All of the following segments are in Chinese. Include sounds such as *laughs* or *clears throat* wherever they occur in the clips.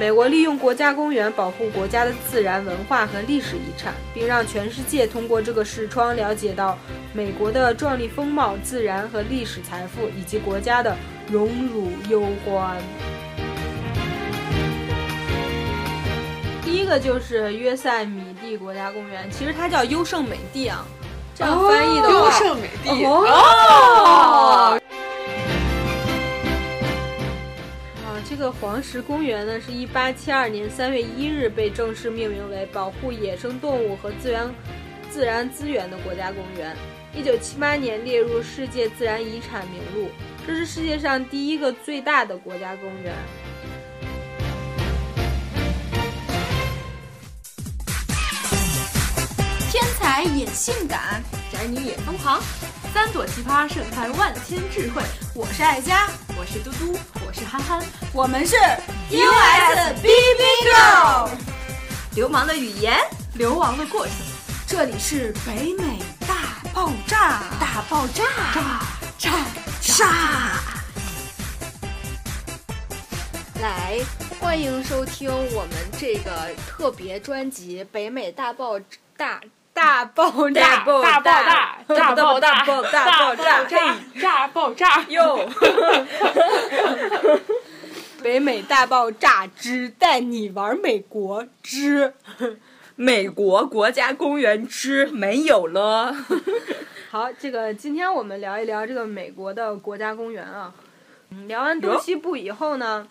美国利用国家公园保护国家的自然文化和历史遗产，并让全世界通过这个视窗了解到美国的壮丽风貌、自然和历史财富，以及国家的荣辱攸关。第一个就是约塞米蒂国家公园，其实它叫优胜美地啊，这样翻译的话，优胜美地哦。这个黄石公园呢，是一八七二年三月一日被正式命名为保护野生动物和自然自然资源的国家公园。一九七八年列入世界自然遗产名录，这是世界上第一个最大的国家公园。天才也性感，宅女也疯狂，三朵奇葩盛开万千智慧。我是爱佳，我是嘟嘟，我是憨憨，我们是 USBB Girl。流氓的语言，流亡的过程。这里是北美大爆炸，大爆炸，炸炸炸！来，欢迎收听我们这个特别专辑《北美大爆大大爆炸大爆炸大爆炸大爆炸大爆炸炸爆炸哟！*laughs* 北美大爆炸之带你玩美国之美国国家公园之没有了。*laughs* 好，这个今天我们聊一聊这个美国的国家公园啊。聊完东西部以后呢，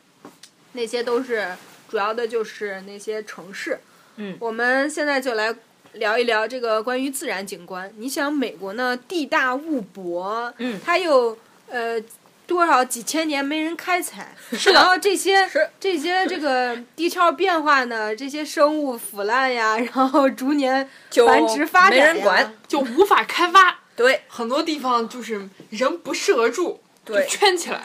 那些都是主要的就是那些城市。嗯，我们现在就来聊一聊这个关于自然景观。你想，美国呢地大物博，嗯，它有呃。多少几千年没人开采，是 *laughs* 然后这些是这些这个地壳变化呢，这些生物腐烂呀，*laughs* 然后逐年繁殖发展没人管，就无法开发。对，很多地方就是人不适合住，对，圈起来，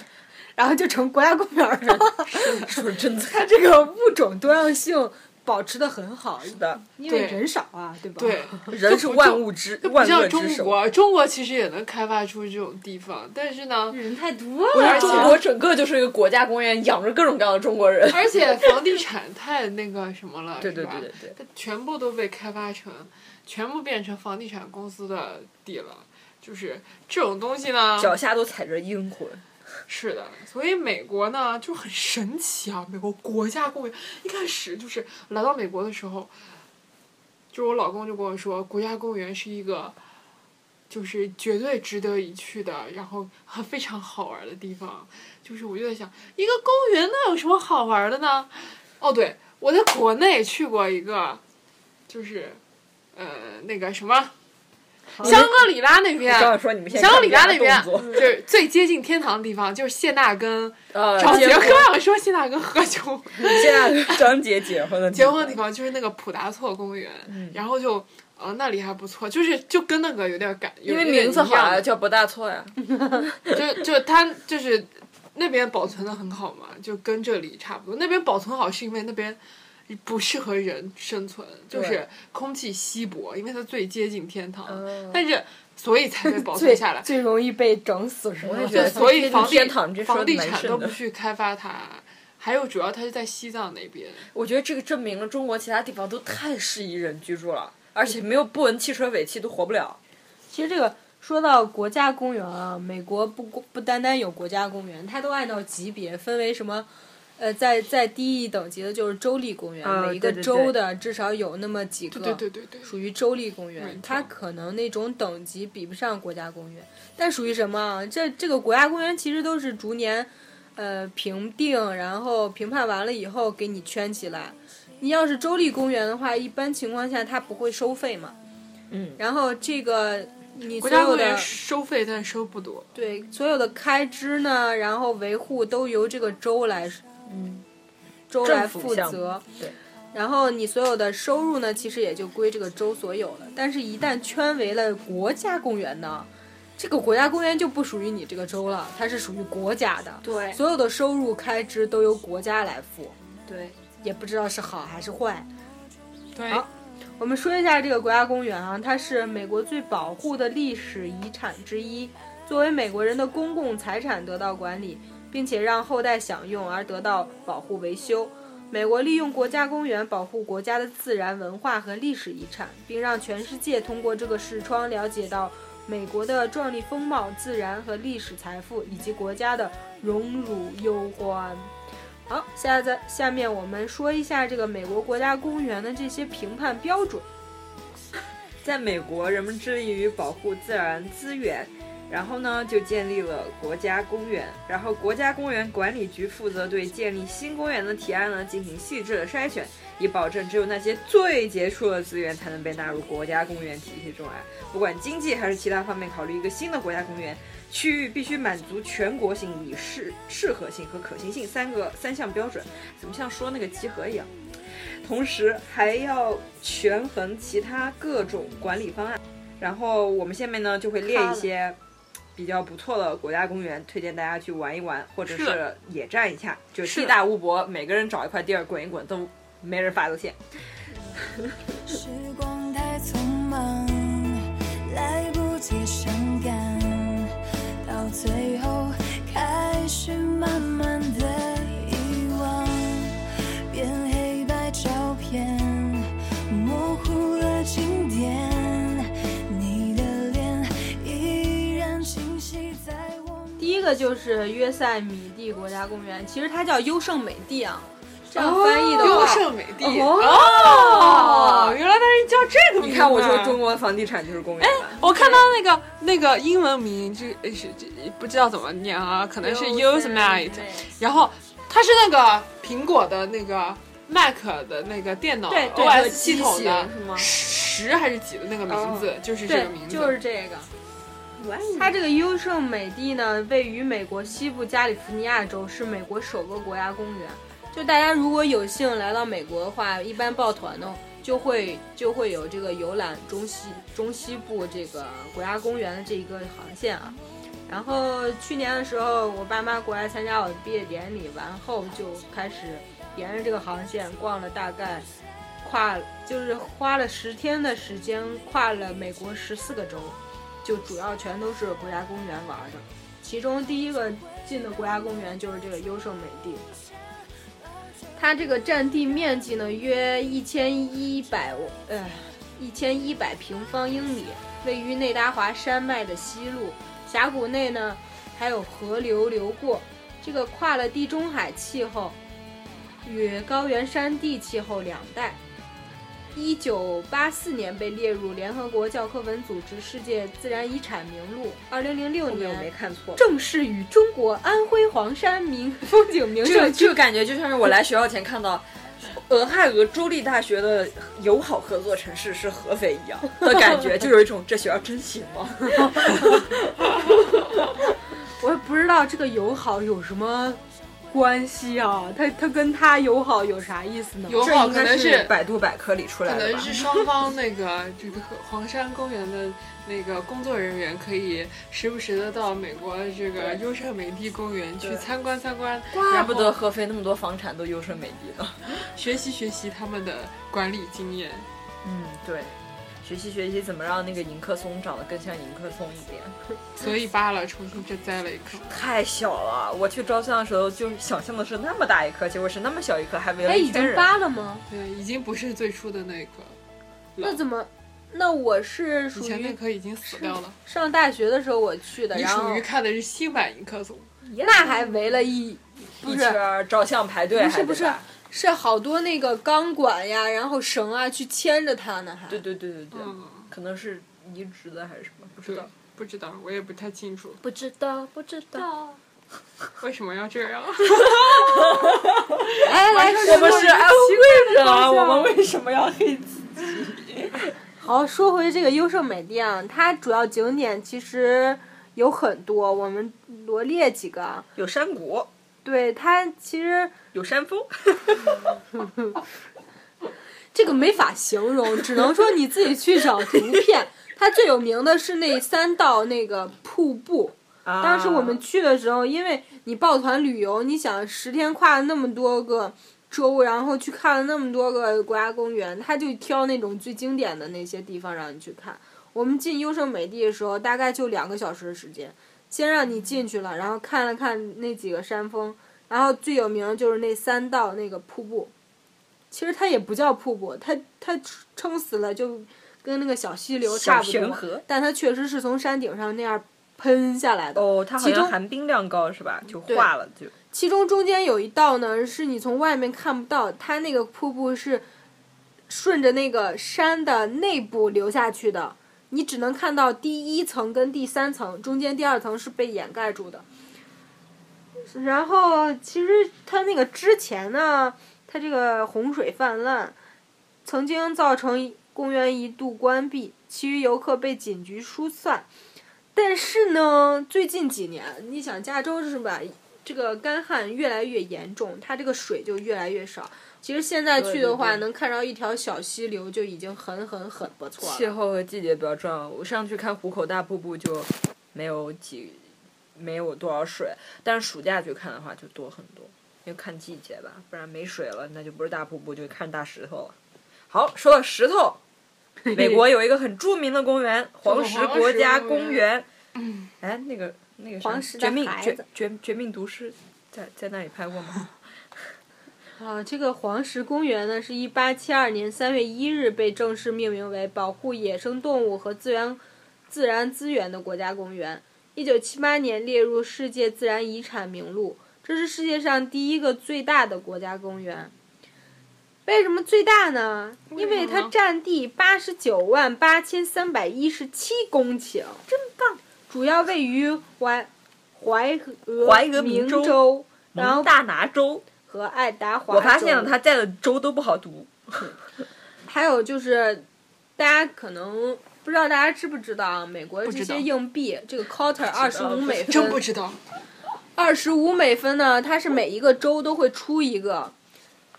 然后就成国家公园了。*laughs* 说真的，它这个物种多样性。保持的很好，是的，因为人少啊，对吧？对，*laughs* 人是万物之万恶之首。中国其实也能开发出这种地方，但是呢，人太多了。我觉得中国整个就是一个国家公园，养着各种各样的中国人。而且房地产太那个什么了，*laughs* 对对对对对，它全部都被开发成，全部变成房地产公司的地了。就是这种东西呢，脚下都踩着阴魂。*laughs* 是的，所以美国呢就很神奇啊！美国国家公园一开始就是来到美国的时候，就我老公就跟我说，国家公园是一个，就是绝对值得一去的，然后非常好玩的地方。就是我就在想，一个公园那有什么好玩的呢？哦，对，我在国内去过一个，就是呃那个什么。香格里拉那边，香格里拉那边就是最接近天堂的地方，就是谢娜跟张杰，刚想说谢娜跟何炅，谢娜跟张杰结婚的结婚的地方就是那个普达措公园，然后就呃那里还不错，就是就跟那个有点感，因为名字好啊，叫不大错呀，*laughs* 就就他就是那边保存的很好嘛，就跟这里差不多，那边保存好是因为那边。不适合人生存，就是空气稀薄，因为它最接近天堂，但是所以才被保存下来。最容易被整死是吗？所以房地房地产都不去开发它，还有主要它是在西藏那边。我觉得这个证明了中国其他地方都太适宜人居住了，而且没有不闻汽车尾气都活不了。其实这个说到国家公园啊，美国不不单单有国家公园，它都按照级别分为什么？呃，在在低一等级的就是州立公园，每一个州的至少有那么几个，对对对对，属于州立公园。它可能那种等级比不上国家公园，但属于什么？这这个国家公园其实都是逐年，呃，评定，然后评判完了以后给你圈起来。你要是州立公园的话，一般情况下它不会收费嘛。嗯。然后这个你国家公园收费，但收不多。对，所有的开支呢，然后维护都由这个州来。嗯，州来负责，对，然后你所有的收入呢，其实也就归这个州所有了。但是，一旦圈为了国家公园呢，这个国家公园就不属于你这个州了，它是属于国家的。对，所有的收入开支都由国家来付。对，也不知道是好还是坏。对，好，我们说一下这个国家公园啊，它是美国最保护的历史遗产之一，作为美国人的公共财产得到管理。并且让后代享用而得到保护维修。美国利用国家公园保护国家的自然文化和历史遗产，并让全世界通过这个视窗了解到美国的壮丽风貌、自然和历史财富，以及国家的荣辱忧欢。好，下在下面我们说一下这个美国国家公园的这些评判标准。在美国，人们致力于保护自然资源，然后呢，就建立了国家公园。然后，国家公园管理局负责对建立新公园的提案呢进行细致的筛选，以保证只有那些最杰出的资源才能被纳入国家公园体系中来。不管经济还是其他方面考虑一个新的国家公园区域，必须满足全国性、以适适合性和可行性三个三项标准。怎么像说那个集合一样？同时还要权衡其他各种管理方案。然后我们下面呢就会列一些比较不错的国家公园，推荐大家去玩一玩，或者是是野战一下，就地大物博，每个人找一块地儿滚一滚，都没人发现。时光太匆忙，来不及伤感，到最后开始慢慢的一个就是约塞米蒂国家公园，其实它叫优胜美地啊，这样翻译的优，胜美地。哦。原来它是叫这个名字。你看，我说中国房地产就是公园。哎。我看到那个那个英文名，这是这不知道怎么念啊，可能是 Yosemite，然后它是那个苹果的那个 Mac 的那个电脑对对 OS 系统的十还是几的那个名字，就是这个名，字，就是这个。它这个优胜美地呢，位于美国西部加利福尼亚州，是美国首个国家公园。就大家如果有幸来到美国的话，一般抱团呢，就会就会有这个游览中西中西部这个国家公园的这一个航线啊。然后去年的时候，我爸妈过来参加我的毕业典礼，完后就开始沿着这个航线逛了大概跨，就是花了十天的时间，跨了美国十四个州。就主要全都是国家公园玩的，其中第一个进的国家公园就是这个优胜美地。它这个占地面积呢约一千一百呃一千一百平方英里，位于内达华山脉的西麓，峡谷内呢还有河流流过。这个跨了地中海气候与高原山地气候两带。一九八四年被列入联合国教科文组织世界自然遗产名录。二零零六后面我没年看错。正式与中国安徽黄山名风景名胜区个这个感觉就像是我来学校前看到俄亥俄州立大学的友好合作城市是合肥一样的感觉，就有一种这学校真行吗？*laughs* 我也不知道这个友好有什么关系啊？他他跟他友好有啥意思呢？友好可能是百度百科里出来的？可能是双方那个 *laughs* 这个黄山公园的那个工作人员可以时不时的到美国这个优胜美地公园去参观参观，怪不得合肥那么多房产都优胜美地呢。学习学习他们的管理经验。嗯，对，学习学习怎么让那个迎客松长得更像迎客松一点。所以扒了，重新再栽了一棵。太小了，我去照相的时候就想象的是那么大一棵，结果是那么小一棵，还围哎，已经了一圈人。扒了吗？对，已经不是最初的那棵，那怎么？那我是属以前那于棵已经死掉了。上大学的时候我去的，你然后属于看的是新版迎客松，那还围了一不圈儿照相排队，不是不是是好多那个钢管呀，然后绳啊去牵着它呢，还对对对对对，嗯，可能是移植的还是什么，不知对道。，不知道，我也不太清楚不知道不知道。*laughs* 为什么要这样。*laughs* 哎来，我们是安徽人啊，方向我们为什么要黑自己？*laughs* 好，说回这个优胜美地啊，它主要景点其实有很多，我们罗列几个啊。有山谷，对它其实有山峰，*laughs* 这个没法形容，只能说你自己去找图片。它最有名的是那三道那个瀑布。当时我们去的时候，因为你抱团旅游，你想十天跨了那么多个州，然后去看了那么多个国家公园，他就挑那种最经典的那些地方让你去看。我们进优胜美地的时候，大概就两个小时的时间，先让你进去了，然后看了看那几个山峰，然后最有名的就是那三道那个瀑布，其实它也不叫瀑布，它它撑死了就跟那个小溪流差不多，河。但它确实是从山顶上那样喷下来的。哦，它好像含冰量高是吧？就化了就。其中中间有一道呢，是你从外面看不到，它那个瀑布是顺着那个山的内部流下去的，你只能看到第一层跟第三层，中间第二层是被掩盖住的。然后其实它那个之前呢，它这个洪水泛滥，曾经造成公园一度关闭，其余游客被警局疏散。但是呢，最近几年，你想加州是吧？这个干旱越来越严重，它这个水就越来越少。其实现在去的话，对对对能看到一条小溪流就已经很很很不错了。气候和季节比较重要。我上去看壶口大瀑布就没有几，没有多少水，但是暑假去看的话就多很多，因为看季节吧，不然没水了，那就不是大瀑布，就看大石头了。好，说到石头，美国有一个很著名的公园——黄石国家公园。嗯，哎，那个那个啥黄石绝命绝绝绝命毒师在在那里拍过吗？啊，这个黄石公园呢，是一八七二年三月一日被正式命名为保护野生动物和自然自然资源的国家公园。一九七八年列入世界自然遗产名录，这是世界上第一个最大的国家公园。为什么最大呢？因为它占地八十九万八千三百一十七公顷，真棒！主要位于怀怀俄怀俄明明州州，然后蒙大拿州，和爱达华我发现了他在的州都不好读。*laughs* 还有就是，大家可能不知道大家知不知道啊？美国的这些硬币，这个 quarter 二十五美真不分，知道。二十五美分呢，它是每一个州都会出一个。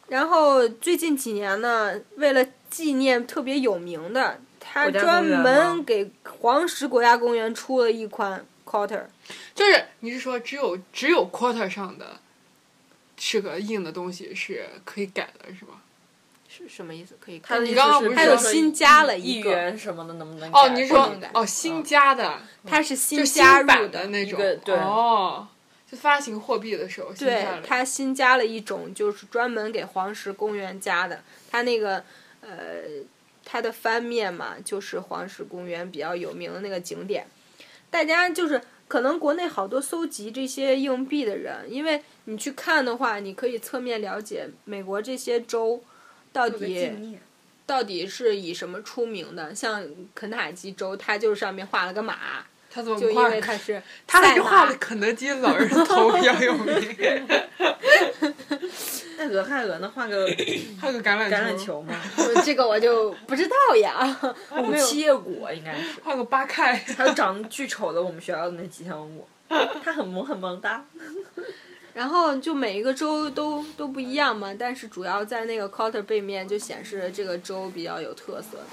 然后最近几年呢，为了纪念特别有名的，他专门给黄石国家公园出了一款 quarter。就是你是说只有只有 quarter 上的是个硬的东西是可以改的，是吧？是什么意思？可以你刚刚不是还有说新加了一元什么的能不能哦，改你说哦新加的，它是新新加入版的那种，对哦，就发行货币的时候对，它新加了一种，就是专门给黄石公园加的。它那个呃，它的翻面嘛，就是黄石公园比较有名的那个景点。大家就是可能国内好多搜集这些硬币的人，因为你去看的话，你可以侧面了解美国这些州到底到底是以什么出名的。像肯塔基州，它就是上面画了个马，他怎么就因画为他是他还画的肯德基老人 *laughs* 头比较有名，*laughs* 那俄亥俄呢？画个 *clears throat* 画个橄榄橄榄，球吗？*laughs* 这个我就不知道呀，我没有七叶果应该是，画个八开，还有长得巨丑的我们学校的那吉祥物，他很萌很萌哒。然后就每一个州都都不一样嘛，但是主要在那个 quarter 背面就显示这个州比较有特色的。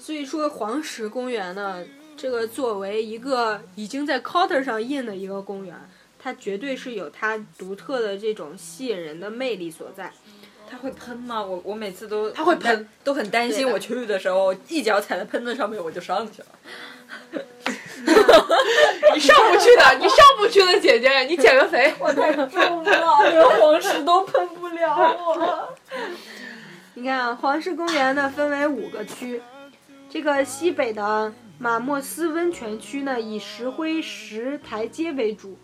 所以说黄石公园呢，这个作为一个已经在 quarter 上印的一个公园，它绝对是有它独特的这种吸引人的魅力所在。它会喷吗？我我每次都它会喷，都很担心。我去的时候一脚踩在喷子上面，我就上去了。*laughs* 你上不去的，*laughs* 你上不去的，姐姐，你减个肥。我太重了，连黄石都喷不了我。*laughs* 你看啊，黄石公园呢分为五个区，这个西北的马莫斯温泉区呢以石灰石台阶为主，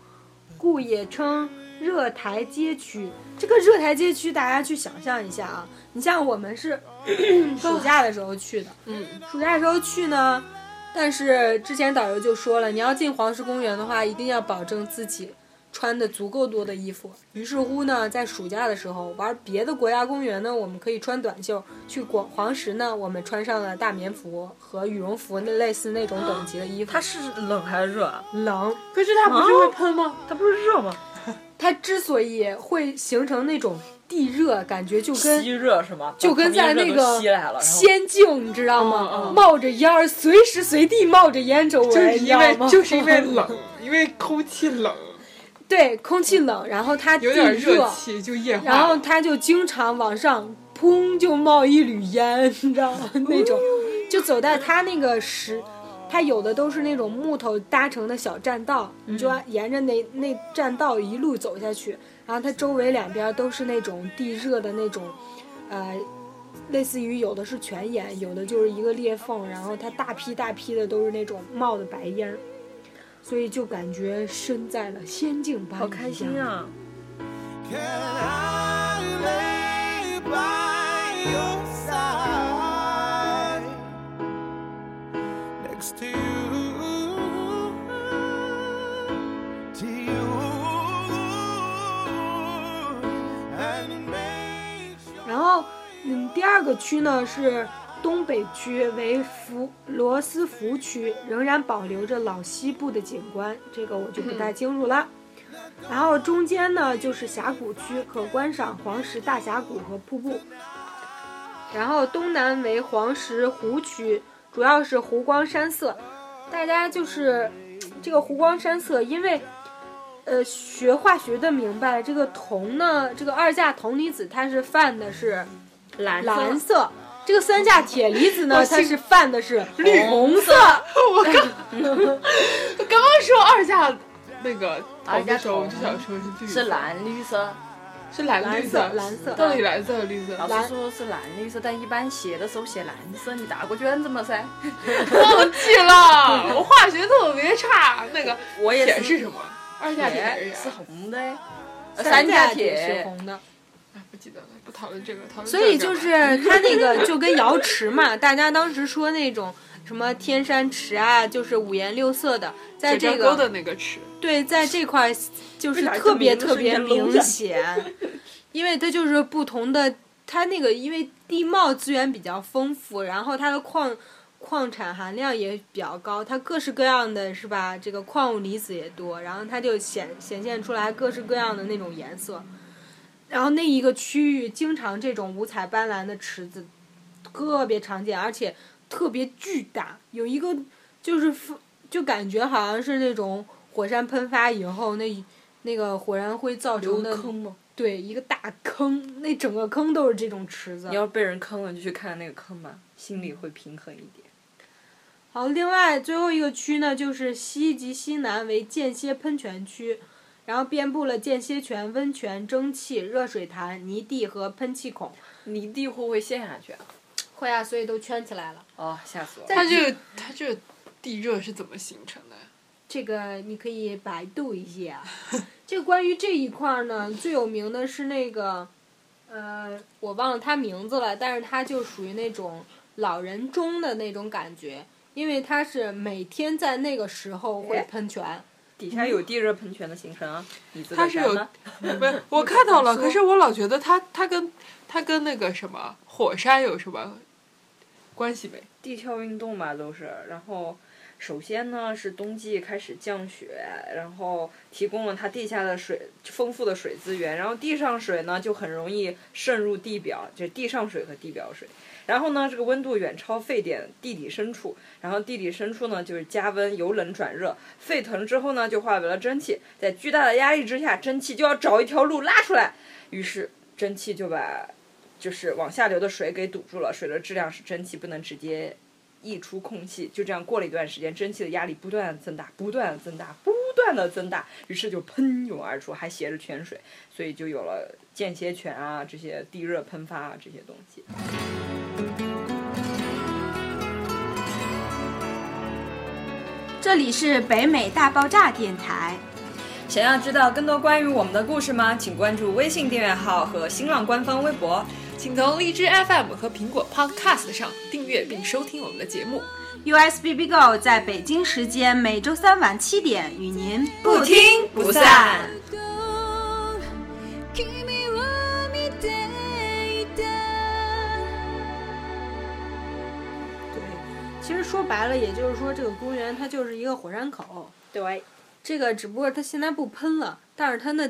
故也称热台阶区。这个热台阶区，大家去想象一下啊，你像我们是 *coughs* 暑假的时候去的，嗯，暑假的时候去呢，但是之前导游就说了，你要进黄石公园的话，一定要保证自己穿的足够多的衣服。于是乎呢，在暑假的时候玩别的国家公园呢，我们可以穿短袖；去广黄石呢，我们穿上了大棉服和羽绒服，那类似那种等级的衣服。它是冷还是热啊？冷，可是它不是会喷吗？它不是热吗？它之所以会形成那种地热，感觉就跟吸热是吗？就跟在那个仙境，你知道吗？嗯嗯冒着烟儿，随时随地冒着烟周围，就是因你知道吗为就是因为冷，*laughs* 因为空气冷，对，空气冷，然后它地有点热热，气就液化。然后它就经常往上砰就冒一缕烟，你知道吗？那种就走在它那个石，它有的都是那种木头搭成的小栈道，你就要沿着那那栈道一路走下去，然后它周围两边都是那种地热的那种呃，类似于有的是泉眼，有的就是一个裂缝，然后它大批大批的都是那种冒的白烟，所以就感觉身在了仙境般。好开心！啊！Can I lay by your side next to you, to you, and make sure 然后，嗯，第二个区呢是东北区，为福罗斯福区，仍然保留着老西部的景观，这个我就不太清楚了。然后中间呢就是峡谷区，可观赏黄石大峡谷和瀑布。然后东南为黄石湖区，主要是湖光山色。大家就是这个湖光山色，因为呃学化学的明白，这个铜呢，这个二价铜离子它是泛的是蓝蓝色，这个三价铁离子呢，它是泛的是绿红色。*laughs* 我刚我 *laughs* 刚刚说二价那个二价铜的时候，我就想说是绿是，蓝绿色，是蓝绿色蓝色到底蓝色和绿色？老师说是蓝绿色，但一般写的时候写蓝色，你答过卷子吗？噻？*laughs* 忘记了，我化学特别差。那个我也是铁是什么？二价铁铁是？红的，呃三价价铁是红的。哎，不记得了，不讨论这个，讨论所以这个就是它那个就跟瑶池嘛，大家当时说那种什么天山池啊，就是五颜六色的，在这个的那个池，对，在这块就是特别特别明显，*laughs* 因为它就是不同的，它那个因为地貌资源比较丰富，然后它的矿矿产含量也比较高，它各式各样的是吧？这个矿物离子也多，然后它就显显现出来各式各样的那种颜色。然后那一个区域经常这种五彩斑斓的池子特别常见，而且特别巨大。有一个就是就感觉好像是那种火山喷发以后那那个火山灰造成的坑吗？对一个大坑，那整个坑都是这种池子你。要被人坑了，就去看那个坑吧，心里会平衡一点。好，另外最后一个区呢，就是西及西南为间歇喷泉区，然后遍布了间歇泉、温泉、蒸汽、热水潭、泥地和喷气孔。泥地会不会陷下去啊？会啊，所以都圈起来了。哦，吓死我了！它这个它这个地热是怎么形成的？这个你可以百度一下。这个关于这一块儿呢，最有名的是那个，呃，我忘了它名字了，但是它就属于那种老人中的那种感觉，因为它是每天在那个时候会哎喷泉。底下有地热喷泉的形成啊，它是有？不是，*laughs* 我看到了，可是我老觉得它它跟它跟那个什么火山有什么关系没？地壳运动嘛都是，然后首先呢是冬季开始降雪，然后提供了它地下的水丰富的水资源，然后地上水呢就很容易渗入地表，就是地上水和地表水。然后呢，这个温度远超沸点地底深处，然后地底深处呢就是加温由冷转热，沸腾之后呢就化为了蒸汽，在巨大的压力之下，蒸汽就要找一条路拉出来，于是蒸汽就把就是往下流的水给堵住了，水的质量使蒸汽不能直接溢出空气。就这样过了一段时间，蒸汽的压力不断增大，不断增大，不断的增大，于是就喷涌而出，还携着泉水，所以就有了间歇泉啊这些地热喷发啊这些东西。这里是北美大爆炸电台。想要知道更多关于我们的故事吗？请关注微信订阅号和新浪官方微博。请从荔枝 FM 和苹果 Podcast 上订阅并收听我们的节目。USBB Go 在北京时间每周三晚七点与您不听不散。其实说白了，也就是说这个公园它就是一个火山口。对，这个只不过它现在不喷了，但是它那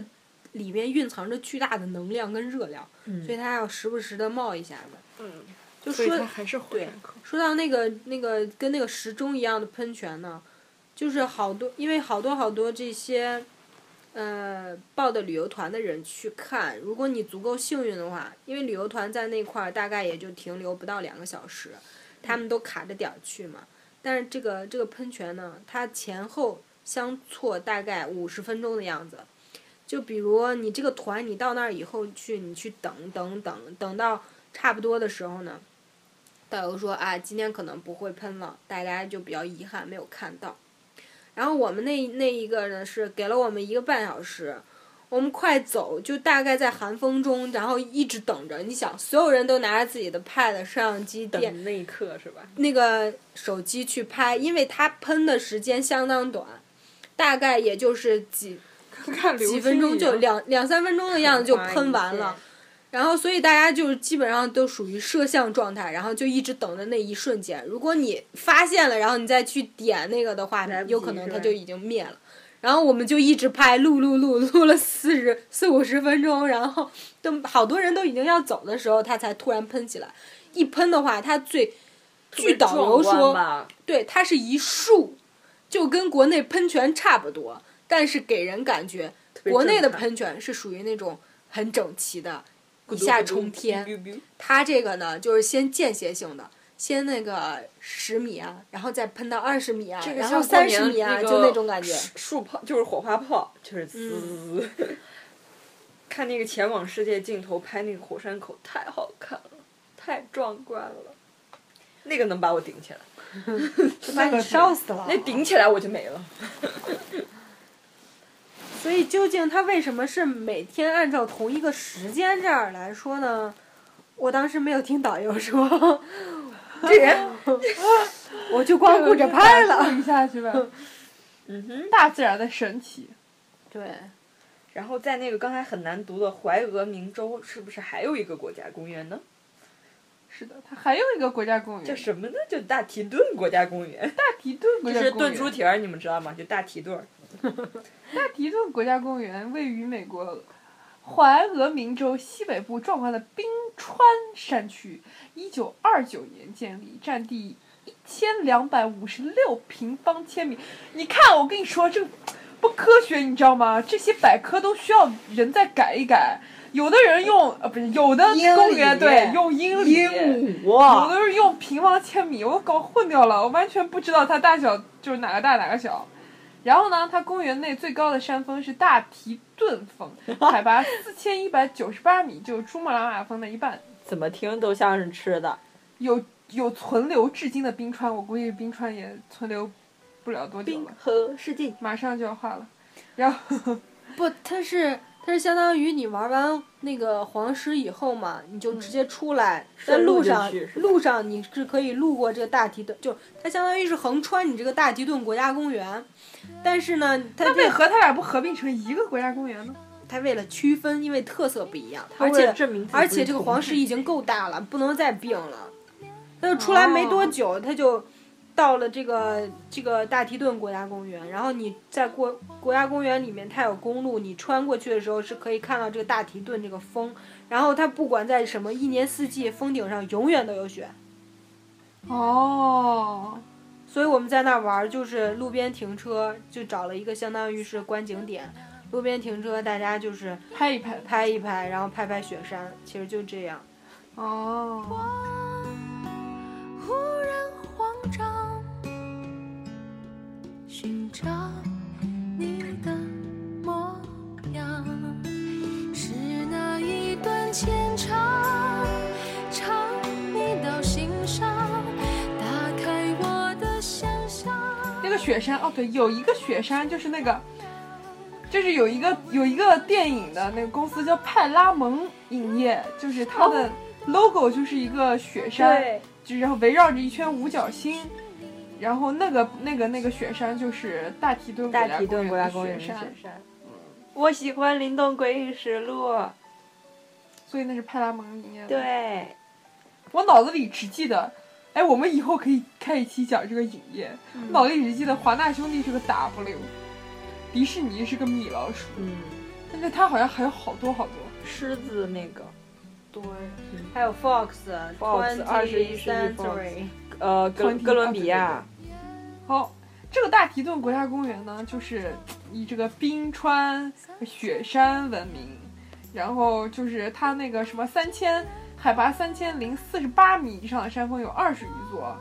里面蕴藏着巨大的能量跟热量，所以它要时不时的冒一下子。嗯，就说所以它还是火山口。说到那个那个跟那个时钟一样的喷泉呢，就是好多因为好多好多这些，呃，报的旅游团的人去看，如果你足够幸运的话，因为旅游团在那块儿大概也就停留不到两个小时，他们都卡着点儿去嘛。但是这个这个喷泉呢，它前后相错大概五十分钟的样子。就比如你这个团，你到那儿以后去，你去等等等等到差不多的时候呢，导游说啊，今天可能不会喷了，大家就比较遗憾没有看到。然后我们那那一个呢是给了我们一个半小时，我们快走，就大概在寒风中，然后一直等着。你想，所有人都拿着自己的 pad、摄像机、电等那一刻是吧？那个手机去拍，因为它喷的时间相当短，大概也就是几 *laughs* 看几分钟就两两三分钟的样子就喷完了。然后，所以大家就是基本上都属于摄像状态，然后就一直等着那一瞬间。如果你发现了，然后你再去点那个的话有可能它就已经灭了。然后我们就一直拍，录录录，录了四十四五十分钟，然后都好多人都已经要走的时候，他才突然喷起来。一喷的话，他最据导游说，对，它是一束，就跟国内喷泉差不多，但是给人感觉国内的喷泉是属于那种很整齐的，一下冲天。它这个呢，就是先间歇性的，先那个十米啊，然后再喷到二十米啊，这个然后三十米啊，那个就那种感觉。树树炮就是火花炮，就是滋。看那个前往世界尽头拍那个火山口，太好看了，太壮观了。那个能把我顶起来，*laughs* 把你烧死了。那顶起来我就没了。所以究竟它为什么是每天按照同一个时间这样来说呢？我当时没有听导游说，*laughs* 这人，*laughs* 我就光顾着拍了。一下去吧。*laughs* 嗯哼。大自然的神奇，对，然后在那个刚才很难读的怀俄明州，是不是还有一个国家公园呢？是的，它还有一个国家公园，叫什么呢？就大提顿国家公园，大提顿国就是家公园。炖猪蹄儿，你们知道吗？就大提顿。大提顿国家公园位于美国怀俄明州西北部壮观的冰川山区，一九二九年建立，占地一千两百五十六平方千米。你看，我跟你说，这个不科学，你知道吗？这些百科都需要人再改一改。有的人用呃不是，有的公园里对用英里，鹦有，的是用平方千米，我搞混掉了，我完全不知道它大小就是哪个大哪个小。然后呢，它公园内最高的山峰是大提顿峰，*laughs* 海拔四千一百九十八米，就是珠穆朗玛峰的一半。怎么听都像是吃的。有有存留至今的冰川，我估计冰川也存留不了多久了，冰河世纪。马上就要化了。然后 *laughs* 不，它是它是相当于你玩完那个黄石以后嘛，你就直接出来，在路路上路上你是可以路过这个大提顿，就它相当于是横穿你这个大提顿国家公园。但是呢，它那为何它俩不合并成一个国家公园呢？它为了区分，因为特色不一样，而且而且这个黄石已经够大了，不能再并了。它就出来没多久，它就到了这个这个大提顿国家公园。然后你在国国家公园里面，它有公路，你穿过去的时候是可以看到这个大提顿这个峰。然后它不管在什么一年四季，峰顶上永远都有雪。哦，所以我们在那儿玩儿，就是路边停车，就找了一个相当于是观景点，路边停车，大家就是拍一拍。拍一拍，然后拍拍雪山，其实就这样。哦，忽然寻找你的模样，是那一段牵肠，唱你到心上，打开我的想象。那个雪山哦，对，有一个雪山就是那个，就是有一个有一个电影的那个公司叫派拉蒙影业，就是它的 logo 就是一个雪山，就然后围绕着一圈五角星，然后那个那个那个雪山就是大提顿大提顿国家公园的雪山，雪山。我喜欢《灵动鬼影实录》。所以那是派拉蒙影业的。，对，我脑子里只记得。哎，我们以后可以开一期讲这个影业。嗯脑子里只记得华纳兄弟是个 W，迪士尼是个米老鼠，嗯，但是它好像还有好多好多。狮子那个，对，还有 Fox Fox 21世纪 Century，呃，哥20哥伦比亚，好，这个大提顿国家公园呢，就是以这个冰川、雪山闻名，然后就是它那个什么三千海拔三千零四十八米以上的山峰有二十余座，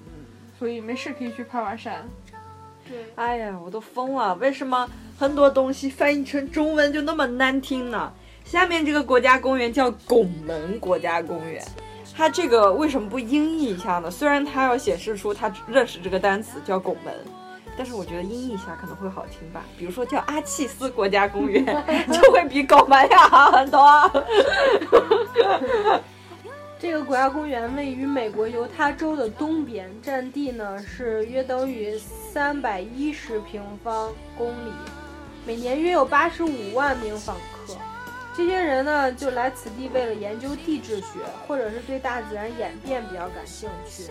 嗯，所以没事可以去爬爬山。哎呀，我都疯了！为什么很多东西翻译成中文就那么难听呢？下面这个国家公园叫拱门国家公园，它这个为什么不音译一下呢？虽然它要显示出他认识这个单词叫拱门，但是我觉得音译一下可能会好听吧。比如说叫阿契斯国家公园，*laughs* 就会比拱门要好很多。*laughs* 这个国家公园位于美国犹他州的东边，占地呢是约等于三百一十平方公里，每年约有八十五万名访客。这些人呢就来此地为了研究地质学，或者是对大自然演变比较感兴趣。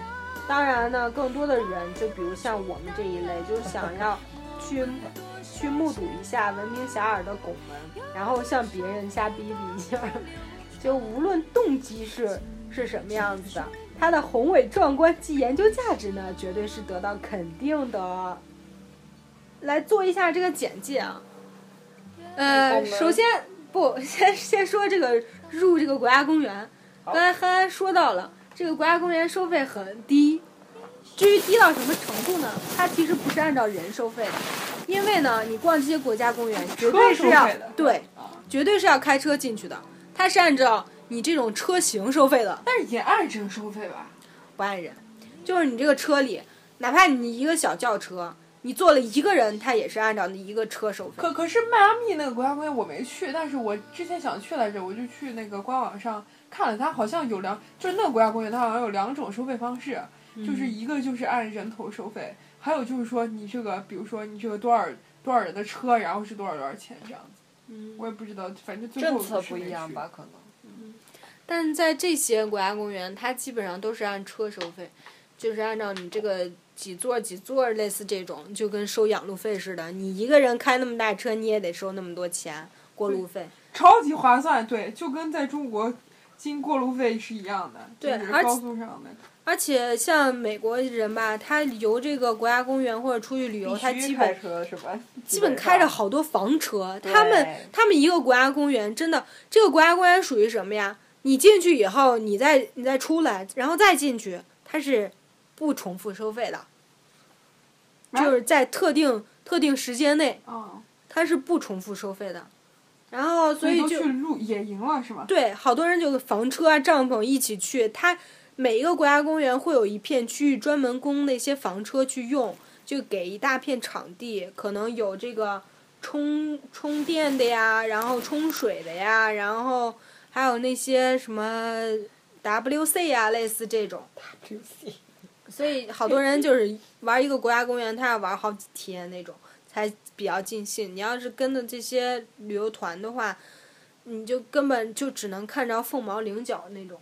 当然呢，更多的人就比如像我们这一类，就想要去去目睹一下闻名遐迩的拱门，然后向别人瞎逼逼一下。就无论动机是是什么样子的，它的宏伟壮观及研究价值呢，绝对是得到肯定的。来做一下这个简介啊，呃，首先不 *laughs* 先先说这个入这个国家公园，刚才憨憨说到了，这个国家公园收费很低。至于低到什么程度呢？它其实不是按照人收费的，因为呢，你逛这些国家公园绝对是要对，绝对是要开车进去的。它是按照你这种车型收费的，但是也按人收费吧？不按人。就是你这个车里，哪怕你一个小轿车，你坐了一个人，他也是按照那一个车收费。可可是迈阿密那个国家公园我没去，但是我之前想去来着，我就去那个官网上看了，它好像有两，就是那个国家公园它好像有两种收费方式，就是一个就是按人头收费，还有就是说你这个，比如说你这个多少多少人的车，然后是多少多少钱这样子。嗯我也不知道，反正最后政策不一样吧？可能。但在这些国家公园，它基本上都是按车收费，就是按照你这个几座几座，类似这种，就跟收养路费似的。你一个人开那么大车，你也得收那么多钱过路费。超级划算，对，就跟在中国经过路费是一样的，对高速上的。而且像美国人吧，他游这个国家公园或者出去旅游，他基本？基本开着好多房车。他们他们一个国家公园真的，这个国家公园属于什么呀？你进去以后，你再你再出来，然后再进去，它是不重复收费的，啊就是在特定特定时间内，啊，它是不重复收费的。然后所以就去露野营了是吗？对，好多人就房车啊、帐篷一起去。它每一个国家公园会有一片区域专门供那些房车去用，就给一大片场地，可能有这个充充电的呀，然后冲水的呀，然后还有那些什么 WC 呀，类似这种。所以好多人就是玩一个国家公园，他要玩好几天那种，才比较尽兴。你要是跟着这些旅游团的话，你就根本就只能看着凤毛麟角那种。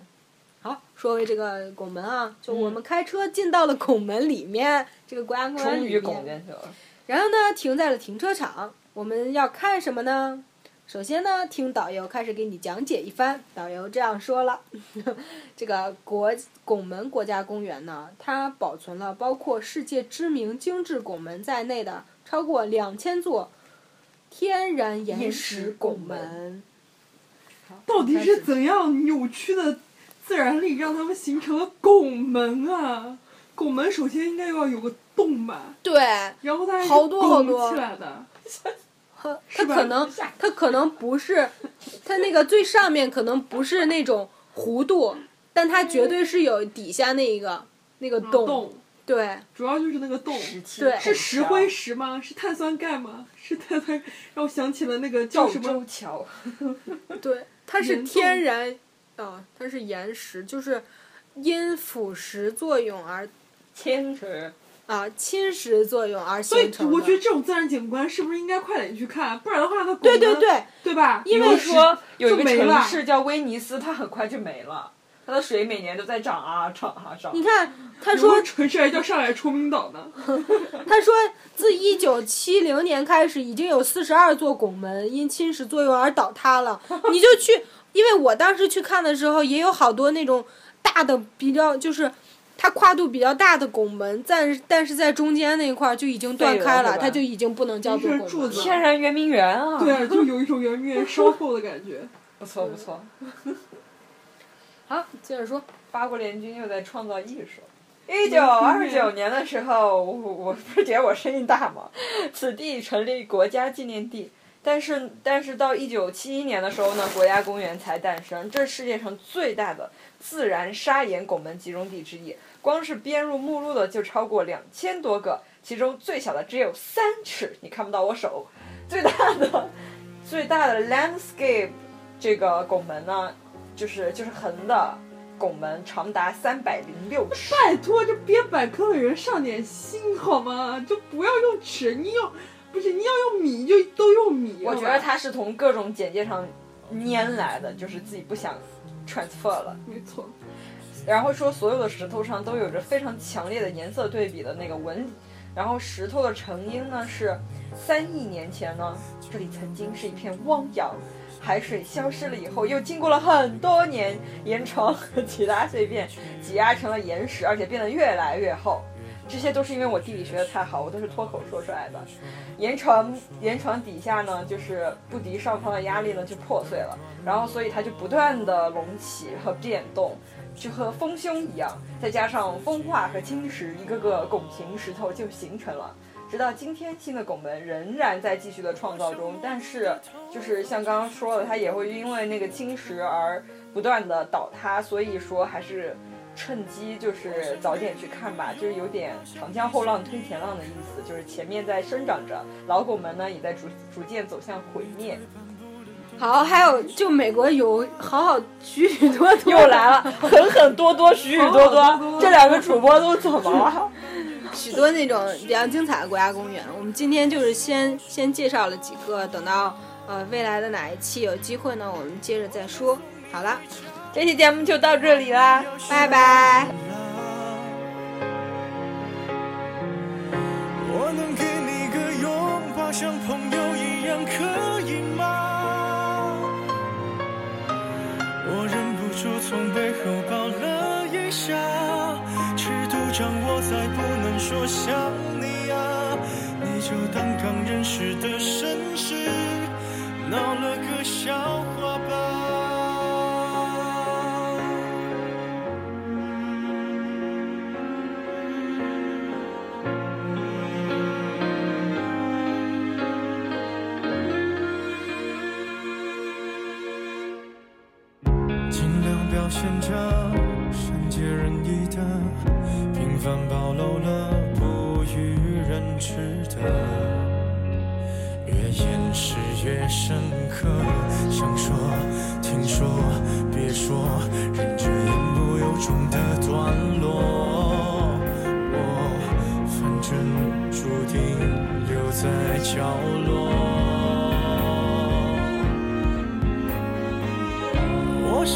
好，说回这个拱门啊，就我们开车进到了拱门里面，这个国家公园里面。终于拱进去了。然后呢，停在了停车场。我们要看什么呢？首先呢，听导游开始给你讲解一番。导游这样说了：*laughs* 这个国拱门国家公园呢，它保存了包括世界知名精致拱门在内的超过两千座天然岩石拱门。到底是怎样扭曲的自然力让它们形成了拱门啊？拱门首先应该要有个洞吧，对，然后它还是好多好拱多起来的。它可能它可能不是，它那个最上面可能不是那种弧度，但它绝对是有底下那一个那个洞。洞对主要就是那个洞。对是石灰石吗？是碳酸钙吗？*laughs* 是碳酸，让我想起了那个叫什么桥，*laughs* 对，它是天然，啊，它是岩石，就是因腐蚀作用而天池。啊侵蚀作用而所以形成的。我觉得这种自然景观是不是应该快点去看？不然的话，它对对对，对吧？因为说有一个就没了城市叫威尼斯，它很快就没了，它的水每年都在涨啊涨啊涨。你看，他有说个城市还叫上海崇明岛呢。*laughs* 他说，自一九七零年开始，已经有四十二座拱门因侵蚀作用而倒塌了。你就去，因为我当时去看的时候，也有好多那种大的比较，就是它跨度比较大的拱门，但是但是在中间那一块儿就已经断开了，了它就已经不能叫做拱门天然圆明园啊，对，就有一种圆明园烧后的感觉。不 *laughs* 错不错。*laughs* 好，接着说，八国联军又在创造艺术。一九二九年的时候，我我不是觉得我声音大吗？*laughs* 此地成立国家纪念地，但是但是到一九七一年的时候呢，国家公园才诞生，这是世界上最大的自然砂岩拱门集中地之一，光是编入目录的就超过两千多个，其中最小的只有三尺，你看不到我手，最大的最大的 landscape 这个拱门呢，就是就是横的拱门，长达三百零六尺。拜托，这编百科的人上点心好吗？就不要用尺，你用不是你要用米就都用米。我觉得他是从各种简介上拈来的，就是自己不想 transfer 了。没错。然后说所有的石头上都有着非常强烈的颜色对比的那个纹理，然后石头的成因呢是三亿年前呢，这里曾经是一片汪洋，海水消失了以后，又经过了很多年，岩床和其他碎片挤压成了岩石，而且变得越来越厚。这些都是因为我地理学的太好，我都是脱口说出来的。岩床岩床底下呢，就是不敌上方的压力呢，就破碎了，然后所以它就不断的隆起和变动，就和丰胸一样。再加上风化和侵蚀，一个个拱形石头就形成了。直到今天，新的拱门仍然在继续的创造中，但是就是像刚刚说的，它也会因为那个侵蚀而不断的倒塌，所以说还是趁机就是早点去看吧，就是有点长江后浪推前浪的意思，就是前面在生长着，老拱门呢也在逐逐渐走向毁灭。好，还有就美国有好好许许多多又来了，*laughs* 狠狠多多，许许多多，这两个主播都怎么了？许多那种比较精彩的国家公园。我们今天就是先先介绍了几个，等到呃未来的哪一期有机会呢，我们接着再说。好了，这期节目就到这里啦，拜拜。想你啊，你就当刚认识的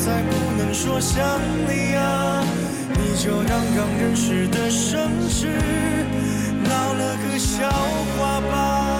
再不能说想你啊，你就当刚认识的绅士，闹了个笑话吧。